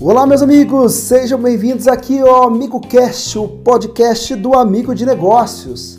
Olá, meus amigos, sejam bem-vindos aqui ao AmigoCast, o podcast do Amigo de Negócios.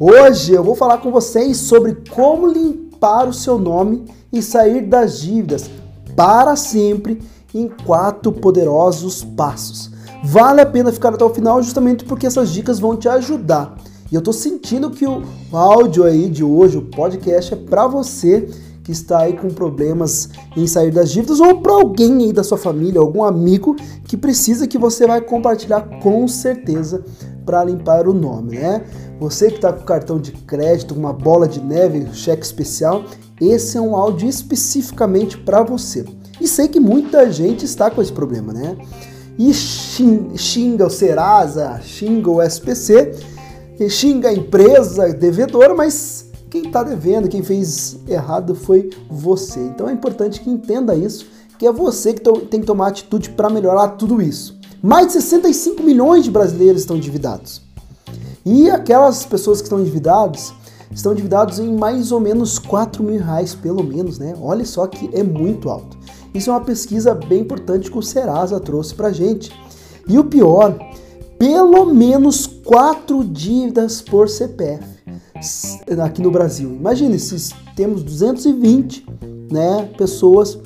Hoje eu vou falar com vocês sobre como limpar o seu nome e sair das dívidas para sempre em quatro poderosos passos. Vale a pena ficar até o final justamente porque essas dicas vão te ajudar. E eu tô sentindo que o áudio aí de hoje, o podcast é para você que está aí com problemas em sair das dívidas ou para alguém aí da sua família, algum amigo que precisa que você vai compartilhar com certeza para limpar o nome, né? Você que está com cartão de crédito, uma bola de neve, cheque especial, esse é um áudio especificamente para você. E sei que muita gente está com esse problema, né? E xinga o Serasa, xinga o SPC, xinga a empresa devedora, mas quem está devendo, quem fez errado foi você. Então é importante que entenda isso, que é você que tem que tomar atitude para melhorar tudo isso. Mais de 65 milhões de brasileiros estão endividados. E aquelas pessoas que estão endividadas estão endividados em mais ou menos 4 mil reais, pelo menos, né? Olha só que é muito alto. Isso é uma pesquisa bem importante que o Serasa trouxe para gente. E o pior, pelo menos quatro dívidas por CPF aqui no Brasil. Imagine se temos 220 né, pessoas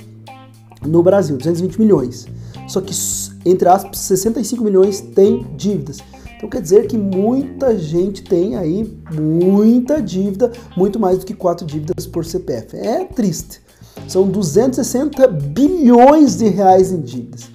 no Brasil, 220 milhões. Só que, entre aspas, 65 milhões têm dívidas. Então quer dizer que muita gente tem aí muita dívida, muito mais do que quatro dívidas por CPF. É triste. São 260 bilhões de reais em dívidas.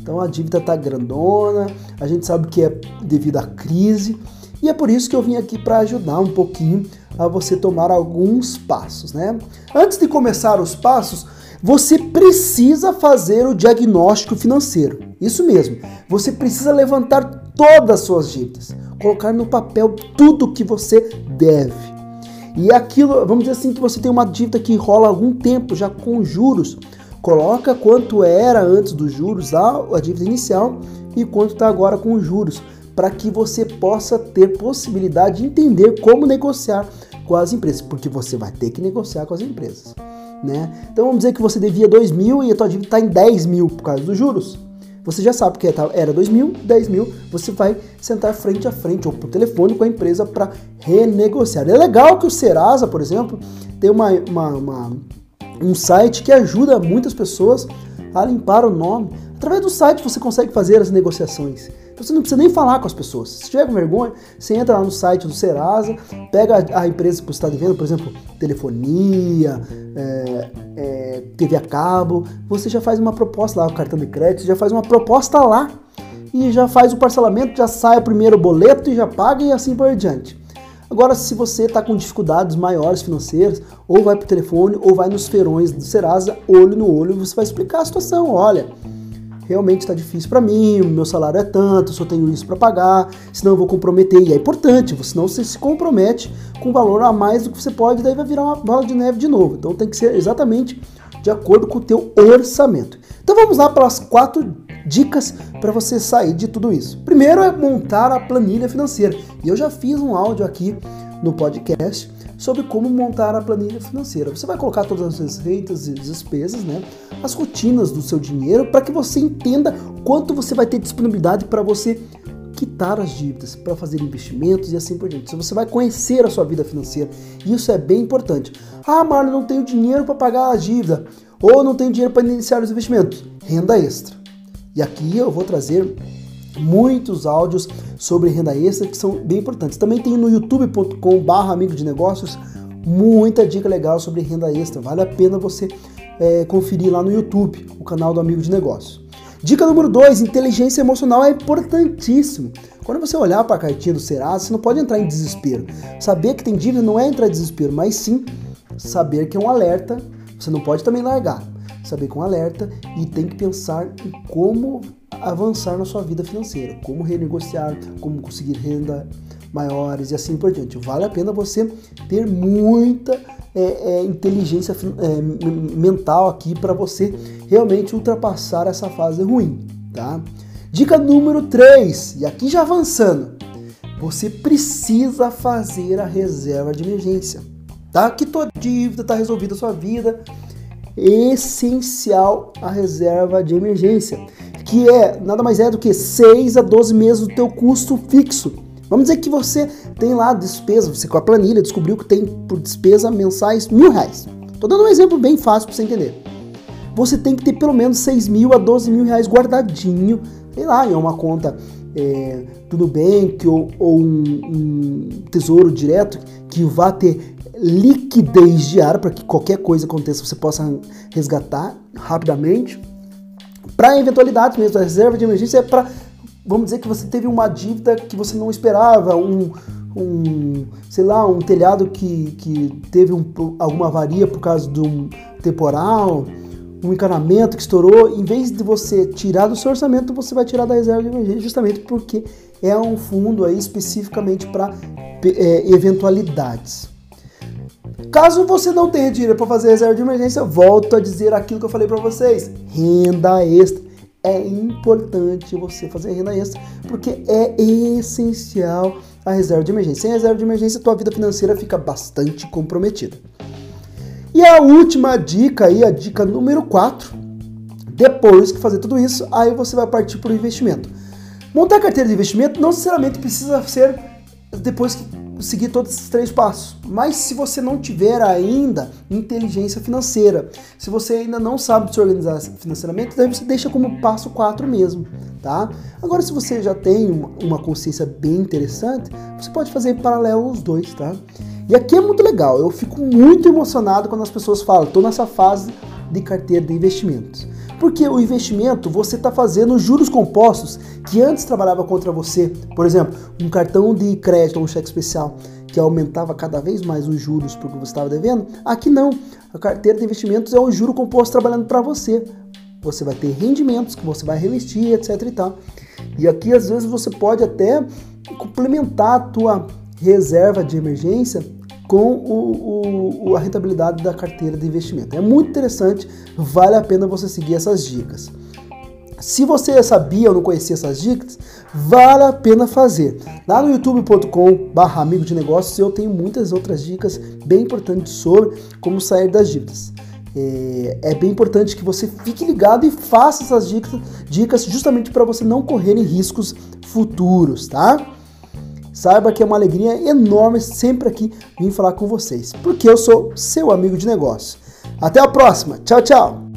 Então a dívida está grandona, a gente sabe que é devido à crise. E é por isso que eu vim aqui para ajudar um pouquinho a você tomar alguns passos, né? Antes de começar os passos, você precisa fazer o diagnóstico financeiro. Isso mesmo. Você precisa levantar todas as suas dívidas, colocar no papel tudo que você deve. E aquilo, vamos dizer assim, que você tem uma dívida que rola algum tempo já com juros. Coloca quanto era antes dos juros, a dívida inicial, e quanto está agora com os juros para que você possa ter possibilidade de entender como negociar com as empresas, porque você vai ter que negociar com as empresas. Né? Então vamos dizer que você devia 2 mil e a tua dívida está em 10 mil por causa dos juros. Você já sabe que era 2 mil, 10 mil, você vai sentar frente a frente ou por telefone com a empresa para renegociar. É legal que o Serasa, por exemplo, tem uma, uma, uma, um site que ajuda muitas pessoas a limpar o nome. Através do site você consegue fazer as negociações. Você não precisa nem falar com as pessoas. Se tiver com vergonha, você entra lá no site do Serasa, pega a, empresa que você está devendo, por exemplo, telefonia, é, é, TV a cabo, você já faz uma proposta lá, o cartão de crédito, já faz uma proposta lá e já faz o parcelamento, já sai o primeiro boleto e já paga e assim por diante. Agora, se você está com dificuldades maiores financeiras, ou vai para o telefone, ou vai nos feirões do Serasa, olho no olho, você vai explicar a situação. Olha, realmente está difícil para mim, meu salário é tanto, só tenho isso para pagar, senão eu vou comprometer. E é importante, senão você se compromete com valor a mais do que você pode, daí vai virar uma bola de neve de novo. Então tem que ser exatamente de acordo com o teu orçamento. Então vamos lá para as quatro dicas para você sair de tudo isso. Primeiro é montar a planilha financeira. E eu já fiz um áudio aqui no podcast sobre como montar a planilha financeira. Você vai colocar todas as receitas e despesas, né? As rotinas do seu dinheiro para que você entenda quanto você vai ter disponibilidade para você quitar as dívidas, para fazer investimentos e assim por diante. Você vai conhecer a sua vida financeira. E isso é bem importante. Ah, Marlon, não tenho dinheiro para pagar a dívida ou não tenho dinheiro para iniciar os investimentos. Renda extra. E aqui eu vou trazer muitos áudios sobre renda extra que são bem importantes. Também tem no youtube.com/barra amigo de negócios muita dica legal sobre renda extra. Vale a pena você é, conferir lá no YouTube, o canal do Amigo de Negócios. Dica número 2, inteligência emocional é importantíssimo. Quando você olhar para a cartinha do Serasa, você não pode entrar em desespero. Saber que tem dívida não é entrar em desespero, mas sim saber que é um alerta. Você não pode também largar. Saber que é um alerta e tem que pensar em como avançar na sua vida financeira, como renegociar, como conseguir renda maiores e assim por diante. Vale a pena você ter muita é, é, inteligência é, mental aqui para você realmente ultrapassar essa fase ruim, tá? Dica número 3, e aqui já avançando, você precisa fazer a reserva de emergência, tá? Que tua dívida está resolvida, sua vida, essencial a reserva de emergência, que é nada mais é do que 6 a 12 meses do teu custo fixo. Vamos dizer que você tem lá despesa, você com a planilha descobriu que tem por despesa mensais mil reais. Tô dando um exemplo bem fácil para você entender. Você tem que ter pelo menos 6 mil a 12 mil reais guardadinho, sei lá, em uma conta é, do Nubank ou, ou um, um tesouro direto que vá ter liquidez diária para que qualquer coisa aconteça você possa resgatar rapidamente. Para eventualidades mesmo, a reserva de emergência é para, vamos dizer que você teve uma dívida que você não esperava, um, um sei lá, um telhado que, que teve um, alguma avaria por causa de um temporal, um encanamento que estourou, em vez de você tirar do seu orçamento, você vai tirar da reserva de emergência, justamente porque é um fundo aí especificamente para é, eventualidades. Caso você não tenha dinheiro para fazer reserva de emergência, volto a dizer aquilo que eu falei para vocês: renda extra. É importante você fazer renda extra, porque é essencial a reserva de emergência. Sem reserva de emergência, tua vida financeira fica bastante comprometida. E a última dica aí, a dica número 4, depois que fazer tudo isso, aí você vai partir para o investimento. Montar carteira de investimento não necessariamente precisa ser depois que seguir todos esses três passos. Mas se você não tiver ainda inteligência financeira, se você ainda não sabe se organizar financeiramente, daí você deixa como passo 4 mesmo, tá? Agora, se você já tem uma consciência bem interessante, você pode fazer em paralelo os dois, tá? E aqui é muito legal, eu fico muito emocionado quando as pessoas falam, estou nessa fase de carteira de investimentos. Porque o investimento você está fazendo juros compostos que antes trabalhava contra você. Por exemplo, um cartão de crédito ou um cheque especial que aumentava cada vez mais os juros porque você estava devendo. Aqui não. A carteira de investimentos é o juro composto trabalhando para você. Você vai ter rendimentos que você vai revestir, etc e tal. E aqui às vezes você pode até complementar a tua reserva de emergência com o, o, a rentabilidade da carteira de investimento. É muito interessante, vale a pena você seguir essas dicas. Se você sabia ou não conhecia essas dicas, vale a pena fazer. Lá no youtube.com/barra amigo de negócios eu tenho muitas outras dicas bem importantes sobre como sair das dívidas. É, é bem importante que você fique ligado e faça essas dicas, dicas justamente para você não correr riscos futuros, tá? Saiba que é uma alegria enorme sempre aqui vir falar com vocês, porque eu sou seu amigo de negócio. Até a próxima. Tchau, tchau.